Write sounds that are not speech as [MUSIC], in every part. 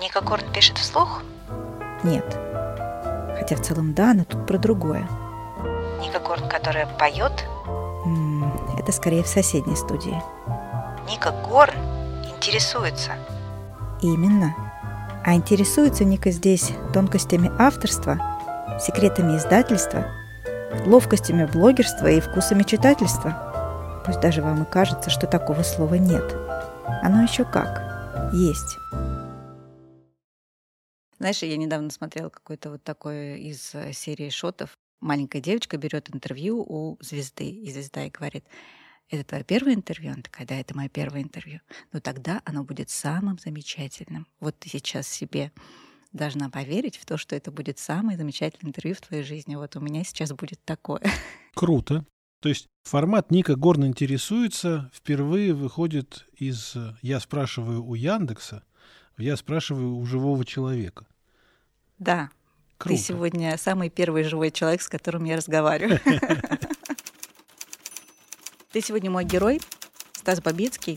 Ника Горн пишет вслух? Нет. Хотя в целом да, но тут про другое. Ника Горн, которая поет? Это скорее в соседней студии. Ника Горн интересуется. Именно. А интересуется Ника здесь тонкостями авторства, секретами издательства, ловкостями блогерства и вкусами читательства. Пусть даже вам и кажется, что такого слова нет. Оно еще как. Есть. Знаешь, я недавно смотрела какой-то вот такой из э, серии шотов. Маленькая девочка берет интервью у звезды, и звезда ей говорит, это твое первое интервью? Она такая, да, это мое первое интервью. Но тогда оно будет самым замечательным. Вот ты сейчас себе должна поверить в то, что это будет самое замечательное интервью в твоей жизни. Вот у меня сейчас будет такое. Круто. То есть формат Ника Горн интересуется впервые выходит из э, «я спрашиваю у Яндекса», «я спрашиваю у живого человека». Да, Круто. ты сегодня самый первый живой человек, с которым я разговариваю. [LAUGHS] Ты сегодня мой герой, Стас Бабицкий.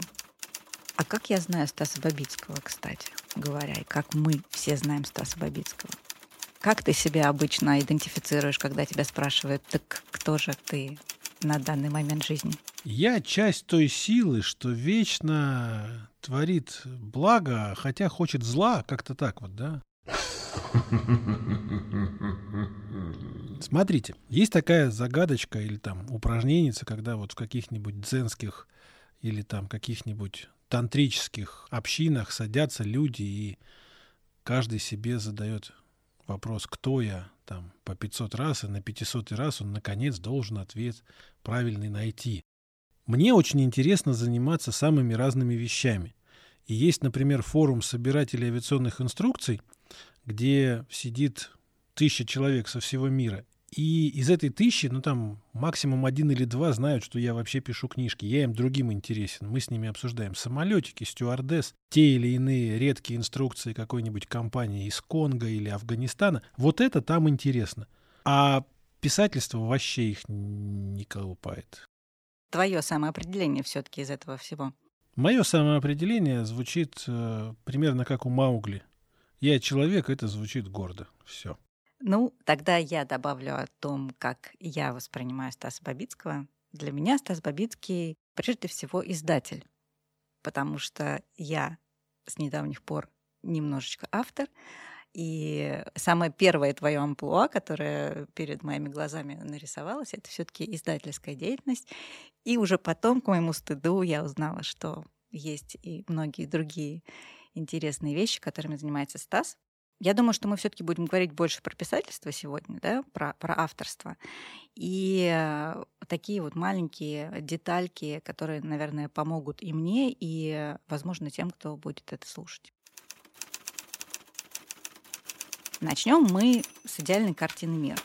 А как я знаю Стаса Бабицкого, кстати говоря, и как мы все знаем Стаса Бабицкого? Как ты себя обычно идентифицируешь, когда тебя спрашивают, так кто же ты на данный момент жизни? Я часть той силы, что вечно творит благо, хотя хочет зла, как-то так вот, да? Смотрите, есть такая загадочка или там упражненница, когда вот в каких-нибудь дзенских или там каких-нибудь тантрических общинах садятся люди и каждый себе задает вопрос, кто я, там, по 500 раз, и на 500 раз он, наконец, должен ответ правильный найти. Мне очень интересно заниматься самыми разными вещами. И есть, например, форум собирателей авиационных инструкций, где сидит тысяча человек со всего мира. И из этой тысячи, ну там максимум один или два знают, что я вообще пишу книжки. Я им другим интересен. Мы с ними обсуждаем самолетики, стюардесс, те или иные редкие инструкции какой-нибудь компании из Конго или Афганистана. Вот это там интересно. А писательство вообще их не колупает. Твое самоопределение все-таки из этого всего. Мое самоопределение звучит э, примерно как у Маугли. Я человек, это звучит гордо. Все. Ну, тогда я добавлю о том, как я воспринимаю Стаса Бабицкого. Для меня Стас Бабицкий прежде всего издатель, потому что я с недавних пор немножечко автор, и самое первое твое амплуа, которое перед моими глазами нарисовалось, это все-таки издательская деятельность. И уже потом, к моему стыду, я узнала, что есть и многие другие интересные вещи, которыми занимается Стас. Я думаю, что мы все-таки будем говорить больше про писательство сегодня, да, про, про авторство. И э, такие вот маленькие детальки, которые, наверное, помогут и мне, и, возможно, тем, кто будет это слушать. Начнем мы с идеальной картины мира.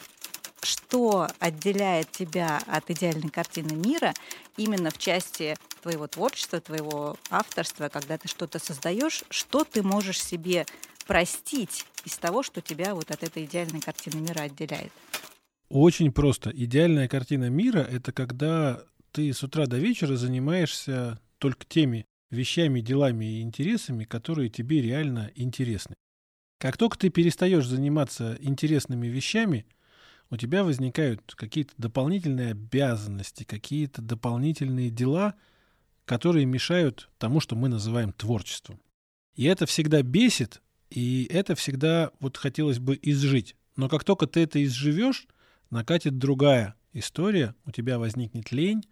Что отделяет тебя от идеальной картины мира именно в части твоего творчества, твоего авторства, когда ты что-то создаешь, что ты можешь себе простить из того, что тебя вот от этой идеальной картины мира отделяет? Очень просто. Идеальная картина мира — это когда ты с утра до вечера занимаешься только теми вещами, делами и интересами, которые тебе реально интересны. Как только ты перестаешь заниматься интересными вещами, у тебя возникают какие-то дополнительные обязанности, какие-то дополнительные дела, которые мешают тому, что мы называем творчеством. И это всегда бесит, и это всегда вот хотелось бы изжить. Но как только ты это изживешь, накатит другая история, у тебя возникнет лень,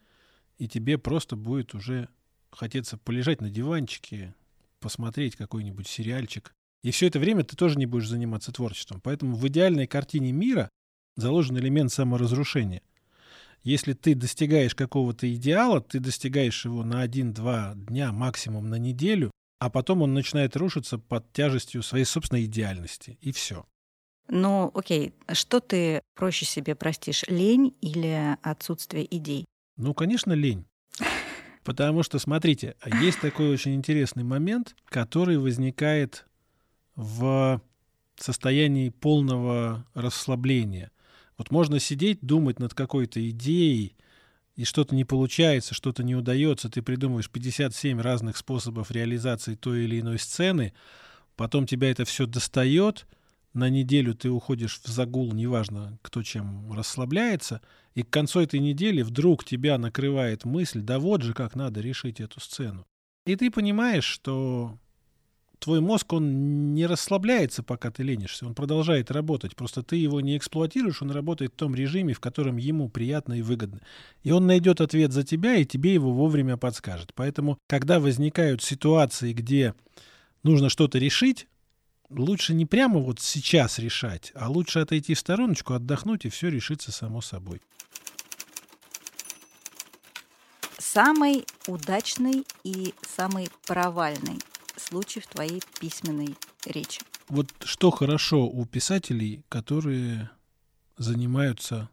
и тебе просто будет уже хотеться полежать на диванчике, посмотреть какой-нибудь сериальчик. И все это время ты тоже не будешь заниматься творчеством. Поэтому в идеальной картине мира заложен элемент саморазрушения. Если ты достигаешь какого-то идеала, ты достигаешь его на один-два дня, максимум на неделю, а потом он начинает рушиться под тяжестью своей собственной идеальности. И все. Ну, окей, что ты проще себе простишь, лень или отсутствие идей? Ну, конечно, лень. Потому что, смотрите, есть такой очень интересный момент, который возникает в состоянии полного расслабления. Вот можно сидеть, думать над какой-то идеей, и что-то не получается, что-то не удается, ты придумываешь 57 разных способов реализации той или иной сцены, потом тебя это все достает, на неделю ты уходишь в загул, неважно, кто чем расслабляется, и к концу этой недели вдруг тебя накрывает мысль, да вот же как надо решить эту сцену. И ты понимаешь, что твой мозг, он не расслабляется, пока ты ленишься, он продолжает работать. Просто ты его не эксплуатируешь, он работает в том режиме, в котором ему приятно и выгодно. И он найдет ответ за тебя, и тебе его вовремя подскажет. Поэтому, когда возникают ситуации, где нужно что-то решить, лучше не прямо вот сейчас решать, а лучше отойти в стороночку, отдохнуть, и все решится само собой. Самый удачный и самый провальный случай в твоей письменной речи. Вот что хорошо у писателей, которые занимаются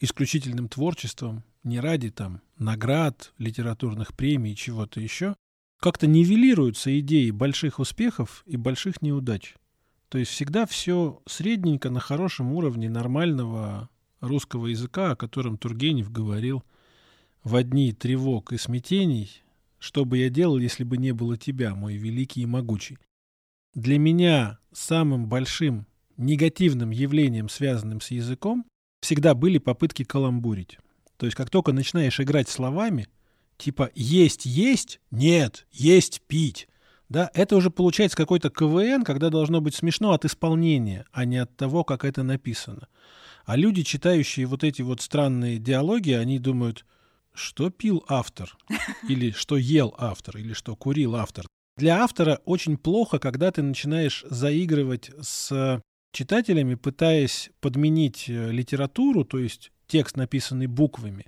исключительным творчеством, не ради там наград, литературных премий, чего-то еще, как-то нивелируются идеи больших успехов и больших неудач. То есть всегда все средненько на хорошем уровне нормального русского языка, о котором Тургенев говорил в одни тревог и смятений, что бы я делал, если бы не было тебя, мой великий и могучий? Для меня самым большим негативным явлением, связанным с языком, всегда были попытки каламбурить. То есть как только начинаешь играть словами, типа «есть есть», «нет», «есть пить», да, это уже получается какой-то КВН, когда должно быть смешно от исполнения, а не от того, как это написано. А люди, читающие вот эти вот странные диалоги, они думают, что пил автор, [LAUGHS] или что ел автор, или что курил автор. Для автора очень плохо, когда ты начинаешь заигрывать с читателями, пытаясь подменить э, литературу, то есть текст, написанный буквами,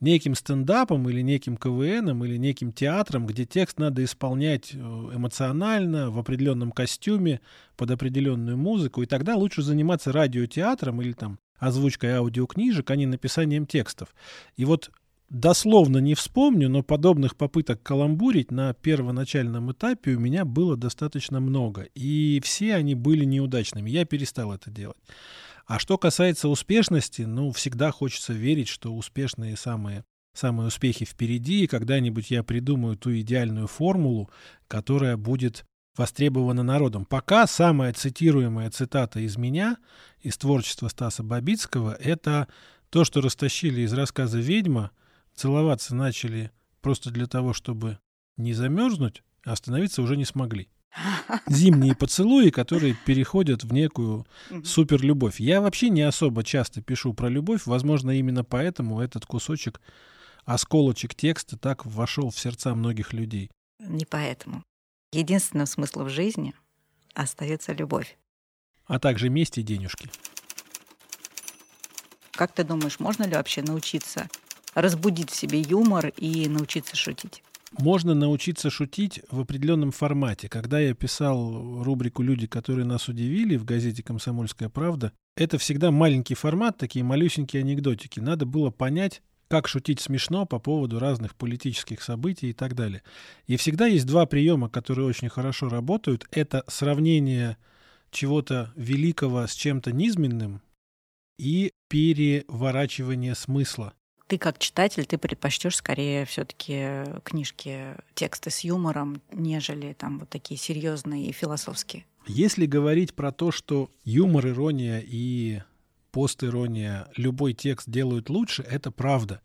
неким стендапом или неким КВНом или неким театром, где текст надо исполнять э, эмоционально, в определенном костюме, под определенную музыку, и тогда лучше заниматься радиотеатром или там озвучкой аудиокнижек, а не написанием текстов. И вот дословно не вспомню, но подобных попыток каламбурить на первоначальном этапе у меня было достаточно много. И все они были неудачными. Я перестал это делать. А что касается успешности, ну, всегда хочется верить, что успешные самые самые успехи впереди, и когда-нибудь я придумаю ту идеальную формулу, которая будет востребована народом. Пока самая цитируемая цитата из меня, из творчества Стаса Бабицкого, это то, что растащили из рассказа «Ведьма», целоваться начали просто для того, чтобы не замерзнуть, а остановиться уже не смогли. [LAUGHS] Зимние поцелуи, которые переходят в некую суперлюбовь. Я вообще не особо часто пишу про любовь, возможно, именно поэтому этот кусочек, осколочек текста так вошел в сердца многих людей. Не поэтому. Единственным смыслом жизни остается любовь. А также месть и денежки. Как ты думаешь, можно ли вообще научиться разбудить в себе юмор и научиться шутить? Можно научиться шутить в определенном формате. Когда я писал рубрику «Люди, которые нас удивили» в газете «Комсомольская правда», это всегда маленький формат, такие малюсенькие анекдотики. Надо было понять, как шутить смешно по поводу разных политических событий и так далее. И всегда есть два приема, которые очень хорошо работают. Это сравнение чего-то великого с чем-то низменным и переворачивание смысла ты как читатель, ты предпочтешь скорее все-таки книжки, тексты с юмором, нежели там вот такие серьезные и философские. Если говорить про то, что юмор, ирония и постирония любой текст делают лучше, это правда.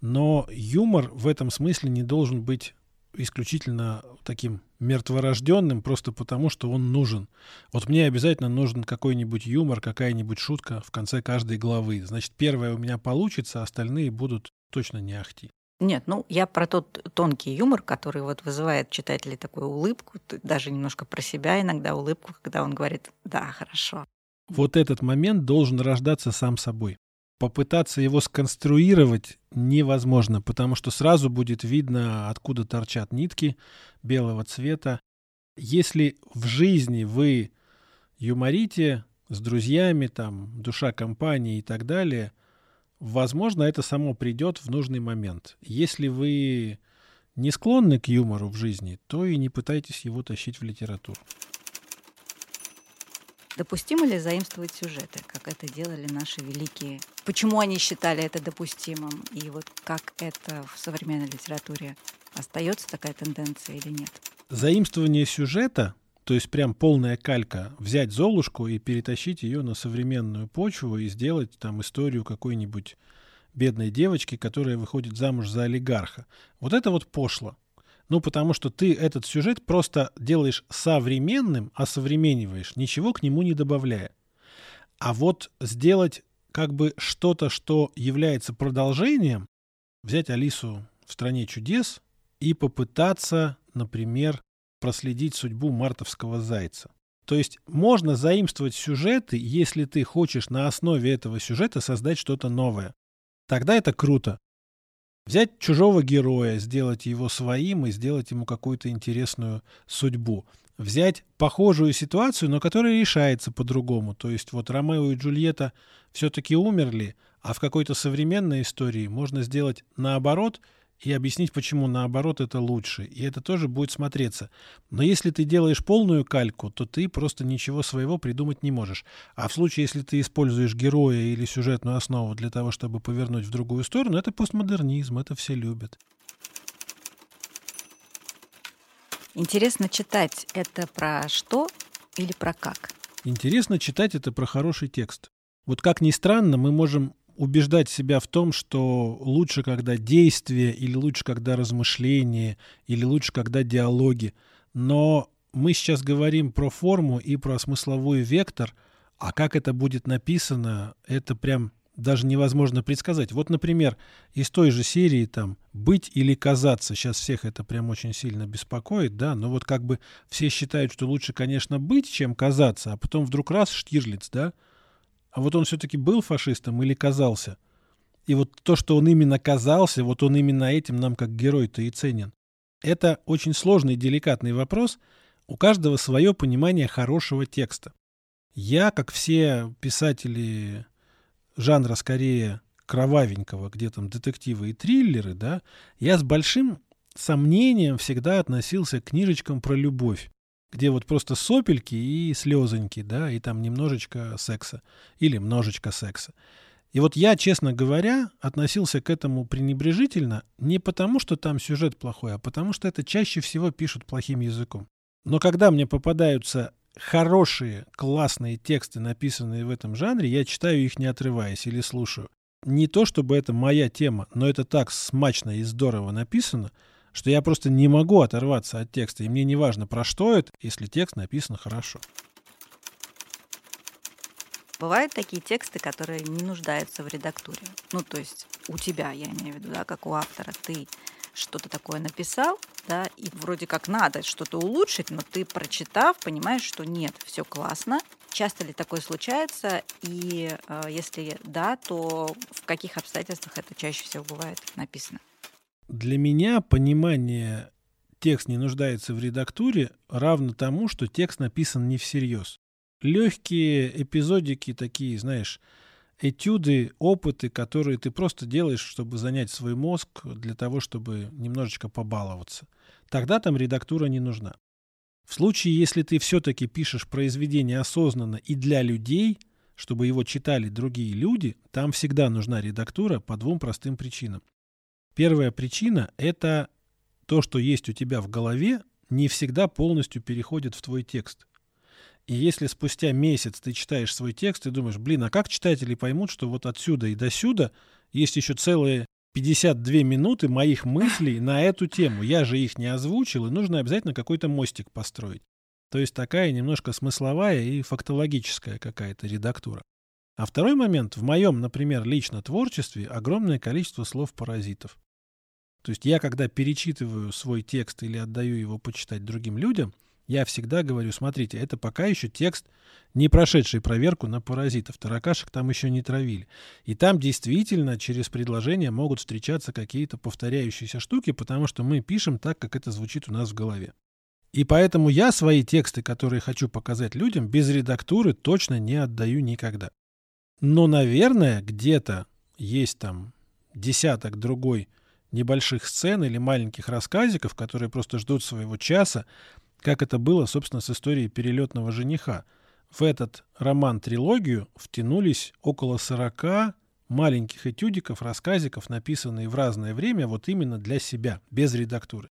Но юмор в этом смысле не должен быть исключительно таким мертворожденным просто потому, что он нужен. Вот мне обязательно нужен какой-нибудь юмор, какая-нибудь шутка в конце каждой главы. Значит, первая у меня получится, а остальные будут точно не ахти. Нет, ну я про тот тонкий юмор, который вот вызывает читателей такую улыбку, даже немножко про себя иногда улыбку, когда он говорит «да, хорошо». Вот этот момент должен рождаться сам собой попытаться его сконструировать невозможно, потому что сразу будет видно, откуда торчат нитки белого цвета. Если в жизни вы юморите с друзьями, там, душа компании и так далее, возможно, это само придет в нужный момент. Если вы не склонны к юмору в жизни, то и не пытайтесь его тащить в литературу. Допустимо ли заимствовать сюжеты, как это делали наши великие? Почему они считали это допустимым? И вот как это в современной литературе остается такая тенденция или нет? Заимствование сюжета, то есть прям полная калька, взять Золушку и перетащить ее на современную почву и сделать там историю какой-нибудь бедной девочки, которая выходит замуж за олигарха. Вот это вот пошло. Ну, потому что ты этот сюжет просто делаешь современным, а современиваешь, ничего к нему не добавляя. А вот сделать как бы что-то, что является продолжением, взять Алису в «Стране чудес» и попытаться, например, проследить судьбу мартовского зайца. То есть можно заимствовать сюжеты, если ты хочешь на основе этого сюжета создать что-то новое. Тогда это круто. Взять чужого героя, сделать его своим и сделать ему какую-то интересную судьбу. Взять похожую ситуацию, но которая решается по-другому. То есть вот Ромео и Джульетта все-таки умерли, а в какой-то современной истории можно сделать наоборот – и объяснить, почему наоборот это лучше. И это тоже будет смотреться. Но если ты делаешь полную кальку, то ты просто ничего своего придумать не можешь. А в случае, если ты используешь героя или сюжетную основу для того, чтобы повернуть в другую сторону, это постмодернизм, это все любят. Интересно читать это про что или про как? Интересно читать это про хороший текст. Вот как ни странно, мы можем убеждать себя в том, что лучше, когда действие, или лучше, когда размышление, или лучше, когда диалоги. Но мы сейчас говорим про форму и про смысловой вектор, а как это будет написано, это прям даже невозможно предсказать. Вот, например, из той же серии там «Быть или казаться». Сейчас всех это прям очень сильно беспокоит, да, но вот как бы все считают, что лучше, конечно, быть, чем казаться, а потом вдруг раз Штирлиц, да, а вот он все-таки был фашистом или казался? И вот то, что он именно казался, вот он именно этим нам как герой-то и ценен. Это очень сложный и деликатный вопрос. У каждого свое понимание хорошего текста. Я, как все писатели жанра скорее кровавенького, где там детективы и триллеры, да, я с большим сомнением всегда относился к книжечкам про любовь где вот просто сопельки и слезоньки, да, и там немножечко секса или множечко секса. И вот я, честно говоря, относился к этому пренебрежительно не потому, что там сюжет плохой, а потому что это чаще всего пишут плохим языком. Но когда мне попадаются хорошие, классные тексты, написанные в этом жанре, я читаю их не отрываясь или слушаю. Не то, чтобы это моя тема, но это так смачно и здорово написано – что я просто не могу оторваться от текста, и мне не важно, про что это, если текст написан хорошо. Бывают такие тексты, которые не нуждаются в редактуре. Ну, то есть у тебя, я имею в виду, да, как у автора, ты что-то такое написал, да, и вроде как надо что-то улучшить, но ты, прочитав, понимаешь, что нет, все классно. Часто ли такое случается? И э, если да, то в каких обстоятельствах это чаще всего бывает написано? Для меня понимание текст не нуждается в редактуре равно тому, что текст написан не всерьез. Легкие эпизодики такие, знаешь, этюды, опыты, которые ты просто делаешь, чтобы занять свой мозг, для того, чтобы немножечко побаловаться. Тогда там редактура не нужна. В случае, если ты все-таки пишешь произведение осознанно и для людей, чтобы его читали другие люди, там всегда нужна редактура по двум простым причинам. Первая причина – это то, что есть у тебя в голове, не всегда полностью переходит в твой текст. И если спустя месяц ты читаешь свой текст и думаешь, блин, а как читатели поймут, что вот отсюда и до сюда есть еще целые 52 минуты моих мыслей на эту тему. Я же их не озвучил, и нужно обязательно какой-то мостик построить. То есть такая немножко смысловая и фактологическая какая-то редактура. А второй момент, в моем, например, лично творчестве огромное количество слов-паразитов. То есть я, когда перечитываю свой текст или отдаю его почитать другим людям, я всегда говорю, смотрите, это пока еще текст, не прошедший проверку на паразитов. Таракашек там еще не травили. И там действительно через предложения могут встречаться какие-то повторяющиеся штуки, потому что мы пишем так, как это звучит у нас в голове. И поэтому я свои тексты, которые хочу показать людям, без редактуры точно не отдаю никогда. Но, наверное, где-то есть там десяток другой небольших сцен или маленьких рассказиков, которые просто ждут своего часа, как это было, собственно, с историей перелетного жениха. В этот роман-трилогию втянулись около 40 маленьких этюдиков, рассказиков, написанные в разное время вот именно для себя, без редактуры.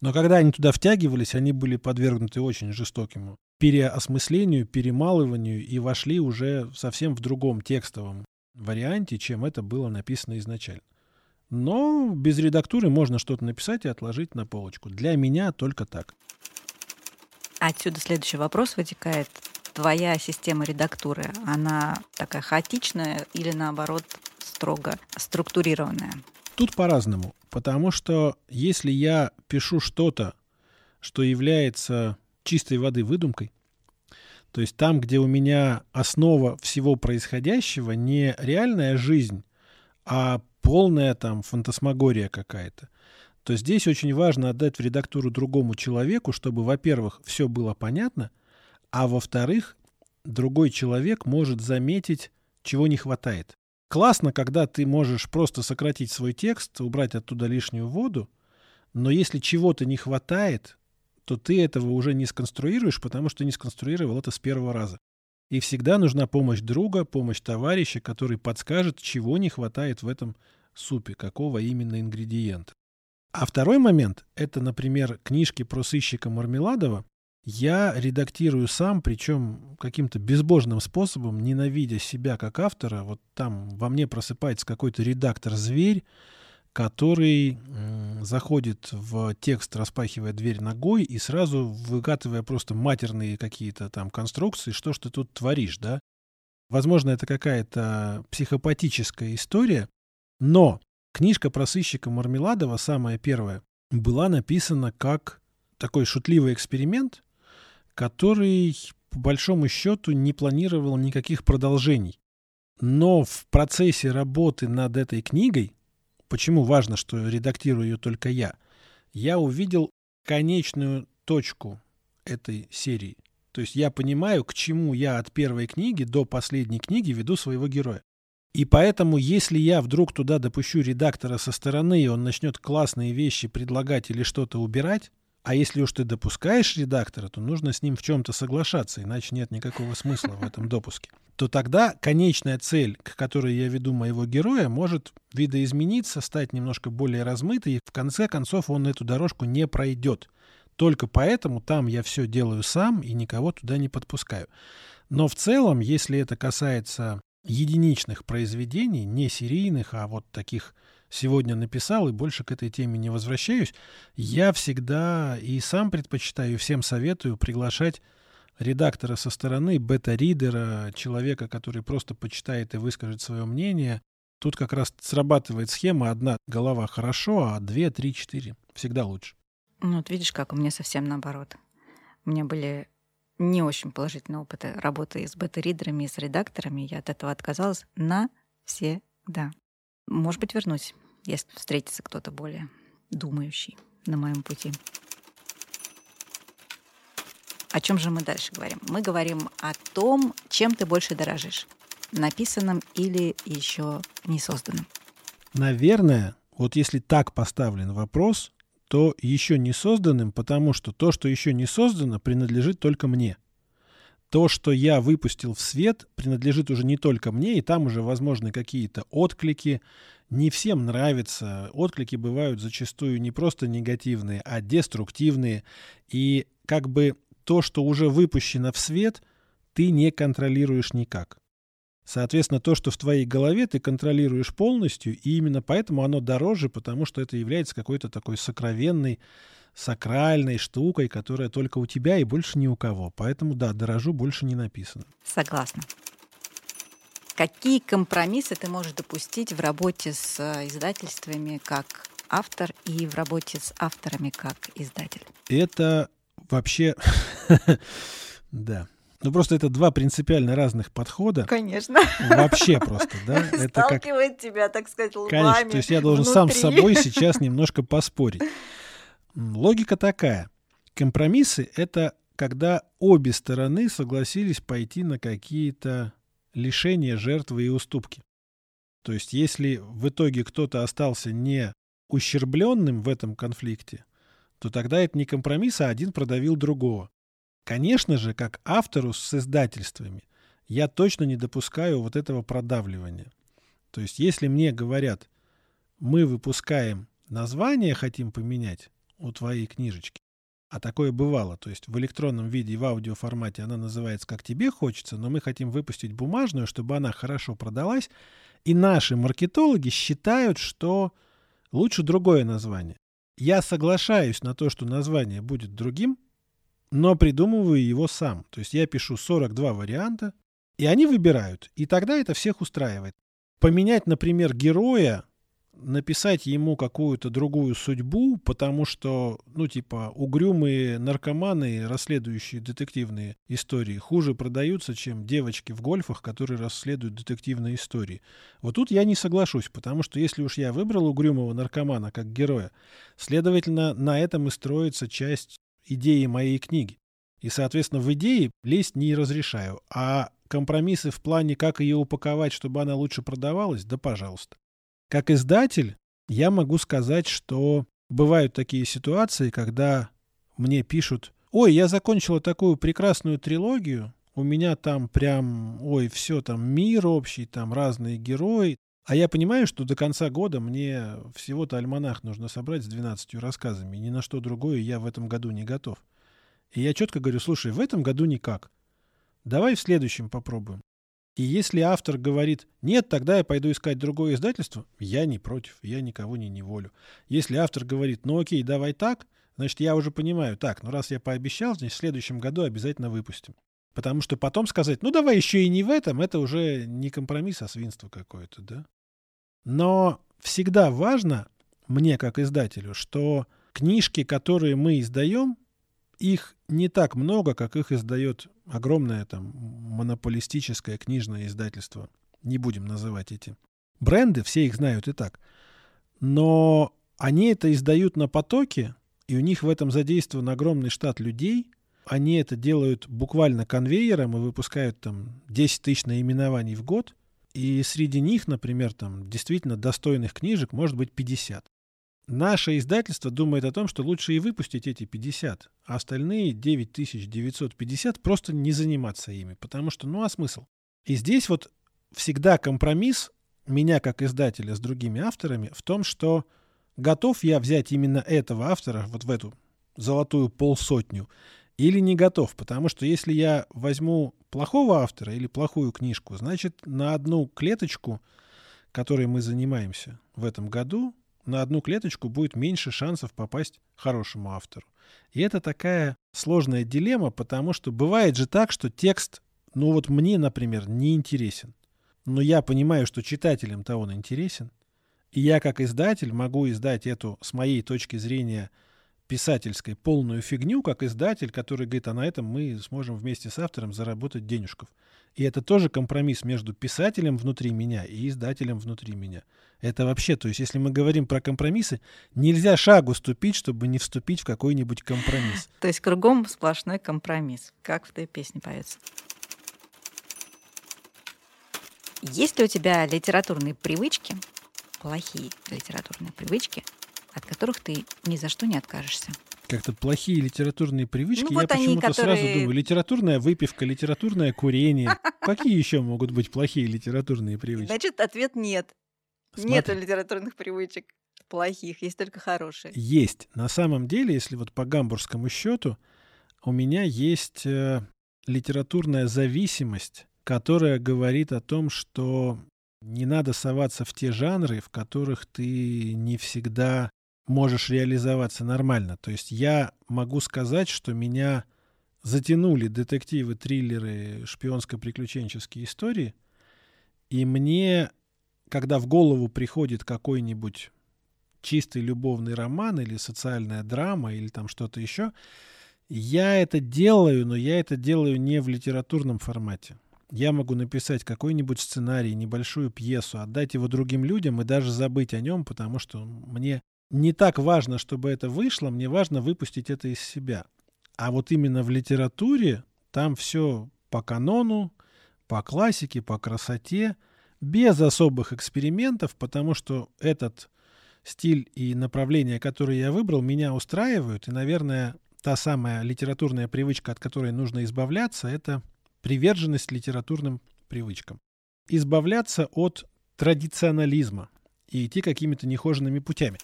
Но когда они туда втягивались, они были подвергнуты очень жестокому переосмыслению, перемалыванию и вошли уже совсем в другом текстовом варианте, чем это было написано изначально. Но без редактуры можно что-то написать и отложить на полочку. Для меня только так. Отсюда следующий вопрос вытекает. Твоя система редактуры, она такая хаотичная или наоборот строго структурированная? Тут по-разному, потому что если я пишу что-то, что является чистой воды выдумкой, то есть там, где у меня основа всего происходящего не реальная жизнь, а полная там фантасмагория какая-то, то здесь очень важно отдать в редактуру другому человеку, чтобы, во-первых, все было понятно, а во-вторых, другой человек может заметить, чего не хватает. Классно, когда ты можешь просто сократить свой текст, убрать оттуда лишнюю воду, но если чего-то не хватает, то ты этого уже не сконструируешь, потому что не сконструировал это с первого раза. И всегда нужна помощь друга, помощь товарища, который подскажет, чего не хватает в этом супе, какого именно ингредиента. А второй момент — это, например, книжки про сыщика Мармеладова. Я редактирую сам, причем каким-то безбожным способом, ненавидя себя как автора. Вот там во мне просыпается какой-то редактор-зверь, который заходит в текст, распахивая дверь ногой и сразу выкатывая просто матерные какие-то там конструкции, что ж ты тут творишь, да? Возможно, это какая-то психопатическая история, но книжка про сыщика Мармеладова, самая первая, была написана как такой шутливый эксперимент, который, по большому счету, не планировал никаких продолжений. Но в процессе работы над этой книгой почему важно, что редактирую ее только я, я увидел конечную точку этой серии. То есть я понимаю, к чему я от первой книги до последней книги веду своего героя. И поэтому, если я вдруг туда допущу редактора со стороны, и он начнет классные вещи предлагать или что-то убирать, а если уж ты допускаешь редактора, то нужно с ним в чем-то соглашаться, иначе нет никакого смысла в этом допуске. То тогда конечная цель, к которой я веду моего героя, может видоизмениться, стать немножко более размытой, и в конце концов он эту дорожку не пройдет. Только поэтому там я все делаю сам и никого туда не подпускаю. Но в целом, если это касается единичных произведений, не серийных, а вот таких сегодня написал и больше к этой теме не возвращаюсь, я всегда и сам предпочитаю, и всем советую приглашать редактора со стороны, бета-ридера, человека, который просто почитает и выскажет свое мнение. Тут как раз срабатывает схема одна голова хорошо, а две, три, четыре всегда лучше. Ну вот видишь, как у меня совсем наоборот. У меня были не очень положительные опыты работы с бета-ридерами и с редакторами. Я от этого отказалась навсегда. Может быть, вернусь если встретится кто-то более думающий на моем пути. О чем же мы дальше говорим? Мы говорим о том, чем ты больше дорожишь. Написанным или еще не созданным. Наверное, вот если так поставлен вопрос, то еще не созданным, потому что то, что еще не создано, принадлежит только мне. То, что я выпустил в свет, принадлежит уже не только мне, и там уже возможны какие-то отклики, не всем нравится. Отклики бывают зачастую не просто негативные, а деструктивные. И как бы то, что уже выпущено в свет, ты не контролируешь никак. Соответственно, то, что в твоей голове, ты контролируешь полностью, и именно поэтому оно дороже, потому что это является какой-то такой сокровенной, сакральной штукой, которая только у тебя и больше ни у кого. Поэтому, да, дорожу больше не написано. Согласна. Какие компромиссы ты можешь допустить в работе с э, издательствами как автор и в работе с авторами как издатель? Это вообще... [LAUGHS] Да. Ну, просто это два принципиально разных подхода. Конечно. Вообще просто, да? [LAUGHS] Это Сталкивает как... тебя, так сказать, лбами Конечно, то есть я должен внутри. сам с собой [LAUGHS] сейчас немножко поспорить. Логика такая. Компромиссы — это когда обе стороны согласились пойти на какие-то лишение жертвы и уступки. То есть если в итоге кто-то остался не ущербленным в этом конфликте, то тогда это не компромисс, а один продавил другого. Конечно же, как автору с издательствами, я точно не допускаю вот этого продавливания. То есть если мне говорят, мы выпускаем название, хотим поменять, у твоей книжечки. А такое бывало. То есть в электронном виде и в аудиоформате она называется «Как тебе хочется», но мы хотим выпустить бумажную, чтобы она хорошо продалась. И наши маркетологи считают, что лучше другое название. Я соглашаюсь на то, что название будет другим, но придумываю его сам. То есть я пишу 42 варианта, и они выбирают. И тогда это всех устраивает. Поменять, например, героя, написать ему какую-то другую судьбу, потому что, ну, типа, угрюмые наркоманы, расследующие детективные истории, хуже продаются, чем девочки в гольфах, которые расследуют детективные истории. Вот тут я не соглашусь, потому что если уж я выбрал угрюмого наркомана как героя, следовательно, на этом и строится часть идеи моей книги. И, соответственно, в идеи лезть не разрешаю. А компромиссы в плане, как ее упаковать, чтобы она лучше продавалась, да пожалуйста. Как издатель я могу сказать, что бывают такие ситуации, когда мне пишут, ой, я закончила такую прекрасную трилогию, у меня там прям, ой, все там мир общий, там разные герои, а я понимаю, что до конца года мне всего-то альманах нужно собрать с 12 рассказами. Ни на что другое я в этом году не готов. И я четко говорю, слушай, в этом году никак. Давай в следующем попробуем. И если автор говорит, нет, тогда я пойду искать другое издательство, я не против, я никого не неволю. Если автор говорит, ну окей, давай так, значит, я уже понимаю, так, ну раз я пообещал, значит, в следующем году обязательно выпустим. Потому что потом сказать, ну давай еще и не в этом, это уже не компромисс, а свинство какое-то, да? Но всегда важно, мне как издателю, что книжки, которые мы издаем, их не так много, как их издает огромное там монополистическое книжное издательство. Не будем называть эти бренды, все их знают и так. Но они это издают на потоке, и у них в этом задействован огромный штат людей – они это делают буквально конвейером и выпускают там 10 тысяч наименований в год. И среди них, например, там действительно достойных книжек может быть 50. Наше издательство думает о том, что лучше и выпустить эти 50, а остальные 9950 просто не заниматься ими, потому что, ну а смысл? И здесь вот всегда компромисс меня как издателя с другими авторами в том, что готов я взять именно этого автора вот в эту золотую полсотню или не готов. Потому что если я возьму плохого автора или плохую книжку, значит, на одну клеточку, которой мы занимаемся в этом году, на одну клеточку будет меньше шансов попасть хорошему автору. И это такая сложная дилемма, потому что бывает же так, что текст, ну вот мне, например, не интересен. Но я понимаю, что читателям-то он интересен. И я как издатель могу издать эту, с моей точки зрения, писательской полную фигню, как издатель, который говорит, а на этом мы сможем вместе с автором заработать денежков. И это тоже компромисс между писателем внутри меня и издателем внутри меня. Это вообще, то есть если мы говорим про компромиссы, нельзя шагу ступить, чтобы не вступить в какой-нибудь компромисс. То есть кругом сплошной компромисс, как в той песне поется. Есть ли у тебя литературные привычки, плохие литературные привычки, от которых ты ни за что не откажешься. Как-то плохие литературные привычки. Ну, вот Я почему-то которые... сразу думаю, литературная выпивка, литературное курение. [LAUGHS] Какие еще могут быть плохие литературные привычки? Значит, ответ нет. Нет литературных привычек плохих, есть только хорошие. Есть. На самом деле, если вот по гамбургскому счету, у меня есть э, литературная зависимость, которая говорит о том, что не надо соваться в те жанры, в которых ты не всегда можешь реализоваться нормально. То есть я могу сказать, что меня затянули детективы, триллеры, шпионско-приключенческие истории, и мне, когда в голову приходит какой-нибудь чистый любовный роман или социальная драма или там что-то еще, я это делаю, но я это делаю не в литературном формате. Я могу написать какой-нибудь сценарий, небольшую пьесу, отдать его другим людям и даже забыть о нем, потому что мне не так важно, чтобы это вышло, мне важно выпустить это из себя. А вот именно в литературе там все по канону, по классике, по красоте, без особых экспериментов, потому что этот стиль и направление, которые я выбрал, меня устраивают. И, наверное, та самая литературная привычка, от которой нужно избавляться, это приверженность литературным привычкам. Избавляться от традиционализма и идти какими-то нехоженными путями.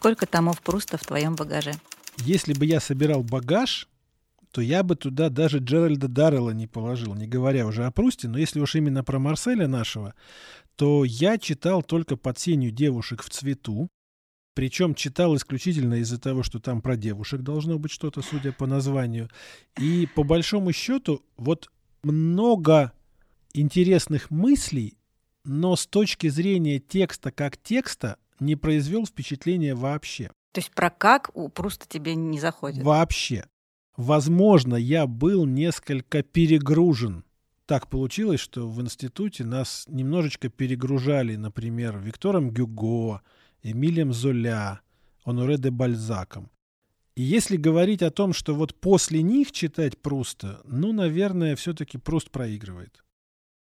Сколько томов Пруста в твоем багаже? Если бы я собирал багаж, то я бы туда даже Джеральда Даррелла не положил, не говоря уже о Прусте. Но если уж именно про Марселя нашего, то я читал только «Под сенью девушек в цвету». Причем читал исключительно из-за того, что там про девушек должно быть что-то, судя по названию. И по большому счету, вот много интересных мыслей, но с точки зрения текста как текста не произвел впечатления вообще. То есть про как у просто тебе не заходит? Вообще. Возможно, я был несколько перегружен. Так получилось, что в институте нас немножечко перегружали, например, Виктором Гюго, Эмилием Золя, Оноре де Бальзаком. И если говорить о том, что вот после них читать Пруста, ну, наверное, все-таки Пруст проигрывает.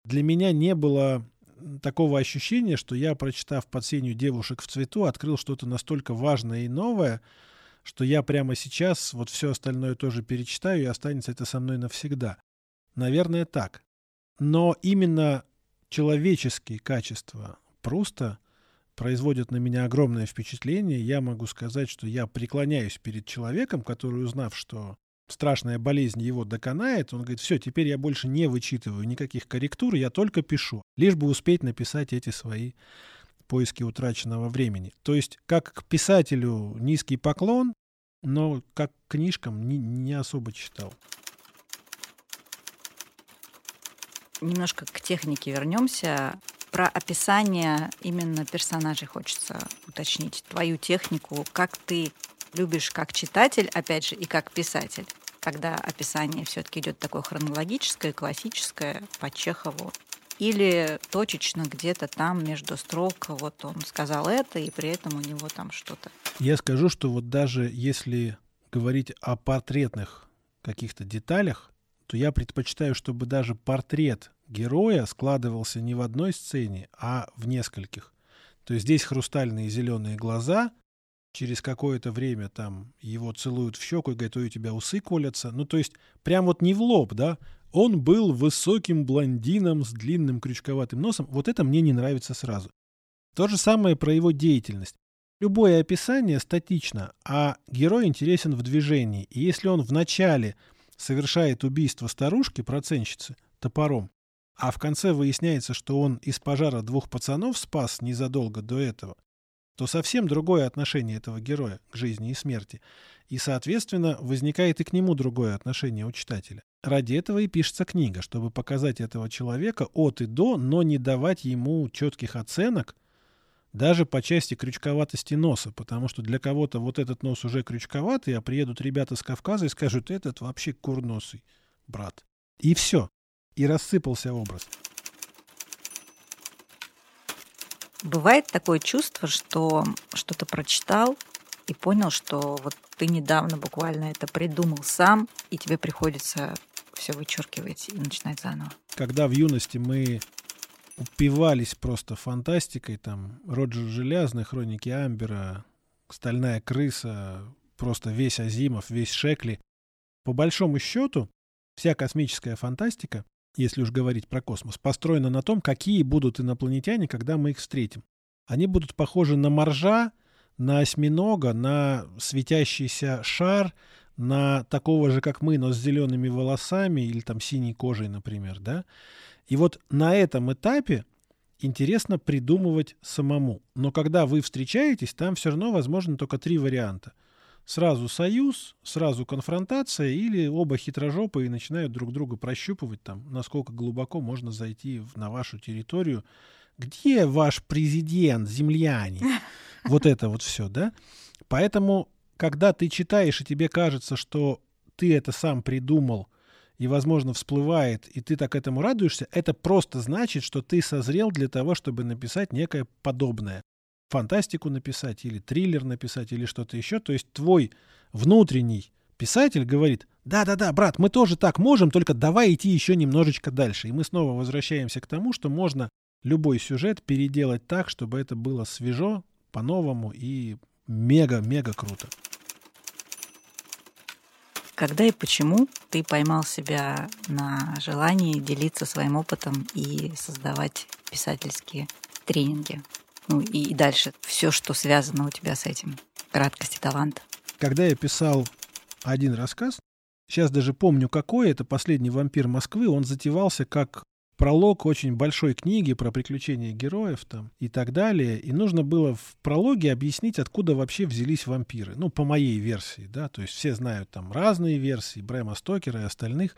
Для меня не было такого ощущения, что я, прочитав «Под сенью девушек в цвету», открыл что-то настолько важное и новое, что я прямо сейчас вот все остальное тоже перечитаю, и останется это со мной навсегда. Наверное, так. Но именно человеческие качества Пруста производят на меня огромное впечатление. Я могу сказать, что я преклоняюсь перед человеком, который, узнав, что страшная болезнь его доконает, он говорит, все, теперь я больше не вычитываю никаких корректур, я только пишу, лишь бы успеть написать эти свои поиски утраченного времени. То есть, как к писателю низкий поклон, но как к книжкам не, не особо читал. Немножко к технике вернемся. Про описание именно персонажей хочется уточнить. Твою технику, как ты любишь как читатель, опять же, и как писатель, когда описание все-таки идет такое хронологическое, классическое по Чехову, или точечно где-то там между строк вот он сказал это, и при этом у него там что-то. Я скажу, что вот даже если говорить о портретных каких-то деталях, то я предпочитаю, чтобы даже портрет героя складывался не в одной сцене, а в нескольких. То есть здесь хрустальные зеленые глаза, через какое-то время там его целуют в щеку и говорят, ой, у тебя усы колятся. Ну, то есть прям вот не в лоб, да, он был высоким блондином с длинным крючковатым носом. Вот это мне не нравится сразу. То же самое про его деятельность. Любое описание статично, а герой интересен в движении. И если он вначале совершает убийство старушки, проценщицы, топором, а в конце выясняется, что он из пожара двух пацанов спас незадолго до этого, то совсем другое отношение этого героя к жизни и смерти. И, соответственно, возникает и к нему другое отношение у читателя. Ради этого и пишется книга, чтобы показать этого человека от и до, но не давать ему четких оценок, даже по части крючковатости носа, потому что для кого-то вот этот нос уже крючковатый, а приедут ребята с Кавказа и скажут, этот вообще курносый, брат. И все. И рассыпался образ. Бывает такое чувство, что что-то прочитал и понял, что вот ты недавно буквально это придумал сам, и тебе приходится все вычеркивать и начинать заново. Когда в юности мы упивались просто фантастикой, там Роджер Железный, Хроники Амбера, Стальная крыса, просто весь Азимов, весь Шекли. По большому счету, вся космическая фантастика если уж говорить про космос, построена на том, какие будут инопланетяне, когда мы их встретим. Они будут похожи на моржа, на осьминога, на светящийся шар, на такого же, как мы, но с зелеными волосами или там синей кожей, например, да. И вот на этом этапе интересно придумывать самому. Но когда вы встречаетесь, там все равно возможно только три варианта – сразу союз, сразу конфронтация, или оба хитрожопые и начинают друг друга прощупывать, там, насколько глубоко можно зайти в, на вашу территорию. Где ваш президент, земляне? [LAUGHS] Вот это вот все, да? Поэтому, когда ты читаешь, и тебе кажется, что ты это сам придумал, и, возможно, всплывает, и ты так этому радуешься, это просто значит, что ты созрел для того, чтобы написать некое подобное фантастику написать, или триллер написать, или что-то еще. То есть твой внутренний писатель говорит, да-да-да, брат, мы тоже так можем, только давай идти еще немножечко дальше. И мы снова возвращаемся к тому, что можно любой сюжет переделать так, чтобы это было свежо, по-новому и мега-мега круто. Когда и почему ты поймал себя на желании делиться своим опытом и создавать писательские тренинги? Ну и дальше все, что связано у тебя с этим? Краткости талант. Когда я писал один рассказ, сейчас даже помню какой, это «Последний вампир Москвы», он затевался как пролог очень большой книги про приключения героев там и так далее. И нужно было в прологе объяснить, откуда вообще взялись вампиры. Ну, по моей версии, да. То есть все знают там разные версии Брэма Стокера и остальных.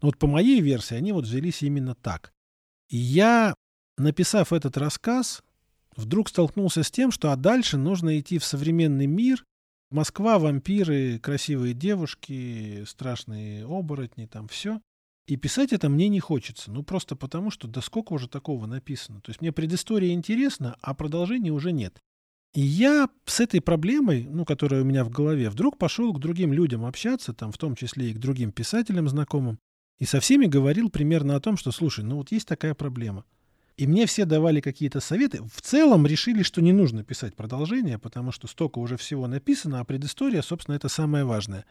Но вот по моей версии они вот взялись именно так. И я, написав этот рассказ, вдруг столкнулся с тем, что а дальше нужно идти в современный мир. Москва, вампиры, красивые девушки, страшные оборотни, там все. И писать это мне не хочется. Ну, просто потому, что да сколько уже такого написано. То есть мне предыстория интересна, а продолжения уже нет. И я с этой проблемой, ну, которая у меня в голове, вдруг пошел к другим людям общаться, там, в том числе и к другим писателям знакомым, и со всеми говорил примерно о том, что, слушай, ну вот есть такая проблема. И мне все давали какие-то советы. В целом решили, что не нужно писать продолжение, потому что столько уже всего написано, а предыстория, собственно, это самое важное.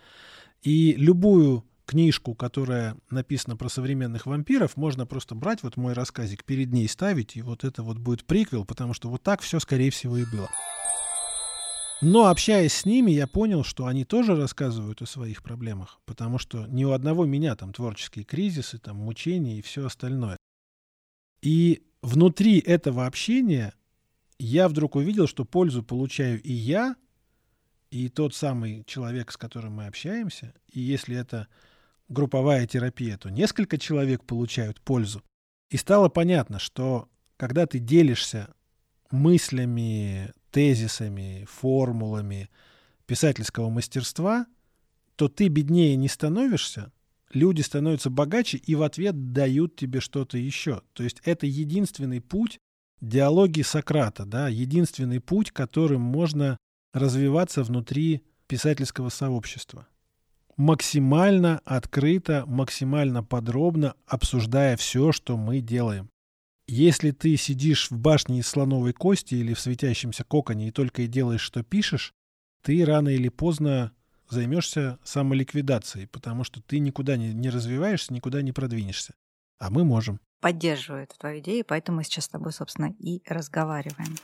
И любую книжку, которая написана про современных вампиров, можно просто брать вот мой рассказик, перед ней ставить, и вот это вот будет приквел, потому что вот так все, скорее всего, и было. Но общаясь с ними, я понял, что они тоже рассказывают о своих проблемах, потому что ни у одного меня там творческие кризисы, там мучения и все остальное. И внутри этого общения я вдруг увидел, что пользу получаю и я, и тот самый человек, с которым мы общаемся, и если это групповая терапия, то несколько человек получают пользу. И стало понятно, что когда ты делишься мыслями, тезисами, формулами писательского мастерства, то ты беднее не становишься, люди становятся богаче и в ответ дают тебе что-то еще. То есть это единственный путь диалоги Сократа, да, единственный путь, которым можно развиваться внутри писательского сообщества максимально открыто, максимально подробно обсуждая все, что мы делаем. Если ты сидишь в башне из слоновой кости или в светящемся коконе и только и делаешь, что пишешь, ты рано или поздно займешься самоликвидацией, потому что ты никуда не, не развиваешься, никуда не продвинешься. А мы можем. Поддерживаю эту твою идею, поэтому мы сейчас с тобой, собственно, и разговариваем.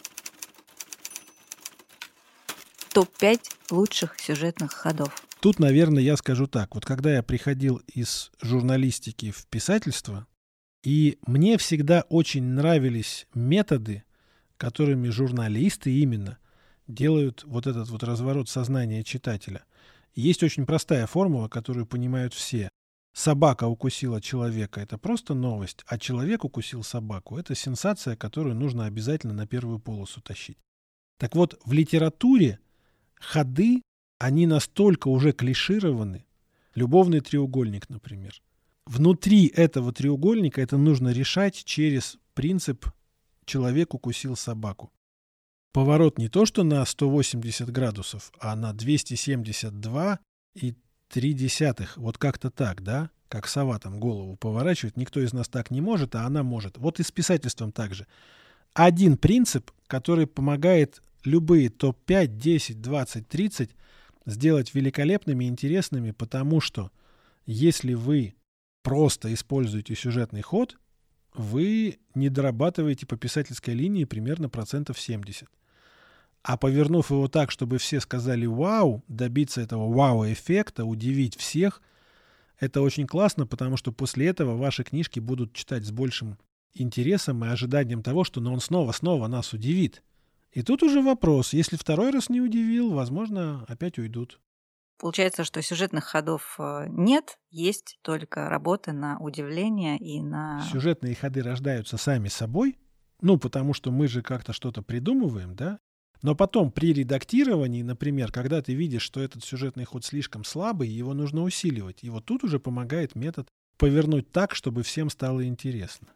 Топ-5 лучших сюжетных ходов. Тут, наверное, я скажу так. Вот когда я приходил из журналистики в писательство, и мне всегда очень нравились методы, которыми журналисты именно делают вот этот вот разворот сознания читателя. Есть очень простая формула, которую понимают все. Собака укусила человека – это просто новость, а человек укусил собаку – это сенсация, которую нужно обязательно на первую полосу тащить. Так вот, в литературе ходы они настолько уже клишированы. Любовный треугольник, например. Внутри этого треугольника это нужно решать через принцип «человек укусил собаку». Поворот не то, что на 180 градусов, а на 272 и 3 десятых. Вот как-то так, да? Как сова там голову поворачивает. Никто из нас так не может, а она может. Вот и с писательством также. Один принцип, который помогает любые топ-5, 10, 20, 30 сделать великолепными и интересными, потому что если вы просто используете сюжетный ход, вы не дорабатываете по писательской линии примерно процентов 70. А повернув его так, чтобы все сказали «вау», добиться этого вау-эффекта, удивить всех, это очень классно, потому что после этого ваши книжки будут читать с большим интересом и ожиданием того, что ну, он снова-снова нас удивит. И тут уже вопрос. Если второй раз не удивил, возможно, опять уйдут. Получается, что сюжетных ходов э, нет, есть только работы на удивление и на... Сюжетные ходы рождаются сами собой, ну, потому что мы же как-то что-то придумываем, да? Но потом при редактировании, например, когда ты видишь, что этот сюжетный ход слишком слабый, его нужно усиливать. И вот тут уже помогает метод повернуть так, чтобы всем стало интересно.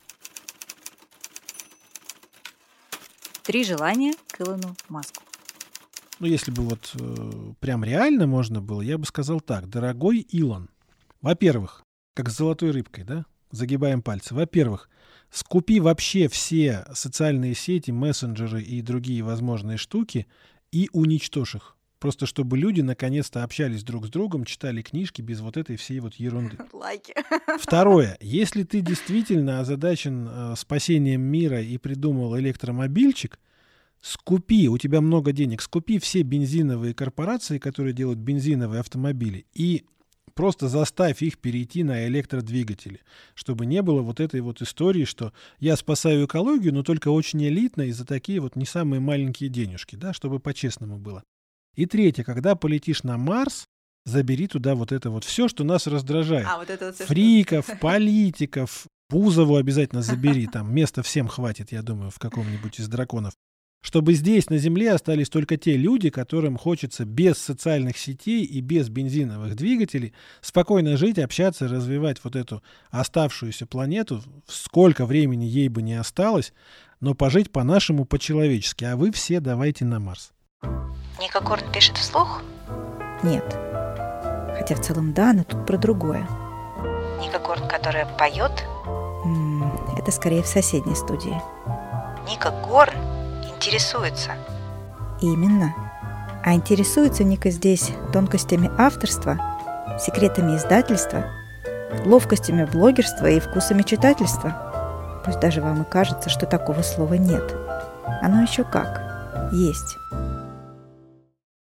Три желания к Илону Маску. Ну, если бы вот э, прям реально можно было, я бы сказал так. Дорогой Илон, во-первых, как с золотой рыбкой, да? Загибаем пальцы. Во-первых, скупи вообще все социальные сети, мессенджеры и другие возможные штуки и уничтожь их. Просто чтобы люди наконец-то общались друг с другом, читали книжки без вот этой всей вот ерунды. [LAUGHS] Лайки. Второе. [LAUGHS] Если ты действительно озадачен э, спасением мира и придумал электромобильчик, скупи, у тебя много денег, скупи все бензиновые корпорации, которые делают бензиновые автомобили, и просто заставь их перейти на электродвигатели, чтобы не было вот этой вот истории, что я спасаю экологию, но только очень элитно и за такие вот не самые маленькие денежки, да, чтобы по-честному было. И третье, когда полетишь на Марс, забери туда вот это вот все, что нас раздражает. А, вот это вот что- Фриков, [LAUGHS] политиков, Бузову обязательно забери, там места всем хватит, я думаю, в каком-нибудь из драконов. Чтобы здесь, на Земле, остались только те люди, которым хочется без социальных сетей и без бензиновых двигателей спокойно жить, общаться, развивать вот эту оставшуюся планету, сколько времени ей бы не осталось, но пожить по-нашему, по-человечески. А вы все давайте на Марс. Ника Горн пишет вслух. Нет. Хотя в целом да, но тут про другое. Ника Горн, которая поет. М, Это скорее в соседней студии. Ника Горн интересуется. Именно. А интересуется Ника здесь тонкостями авторства, секретами издательства, ловкостями блогерства и вкусами читательства. Пусть даже вам и кажется, что такого слова нет. Оно еще как. Есть.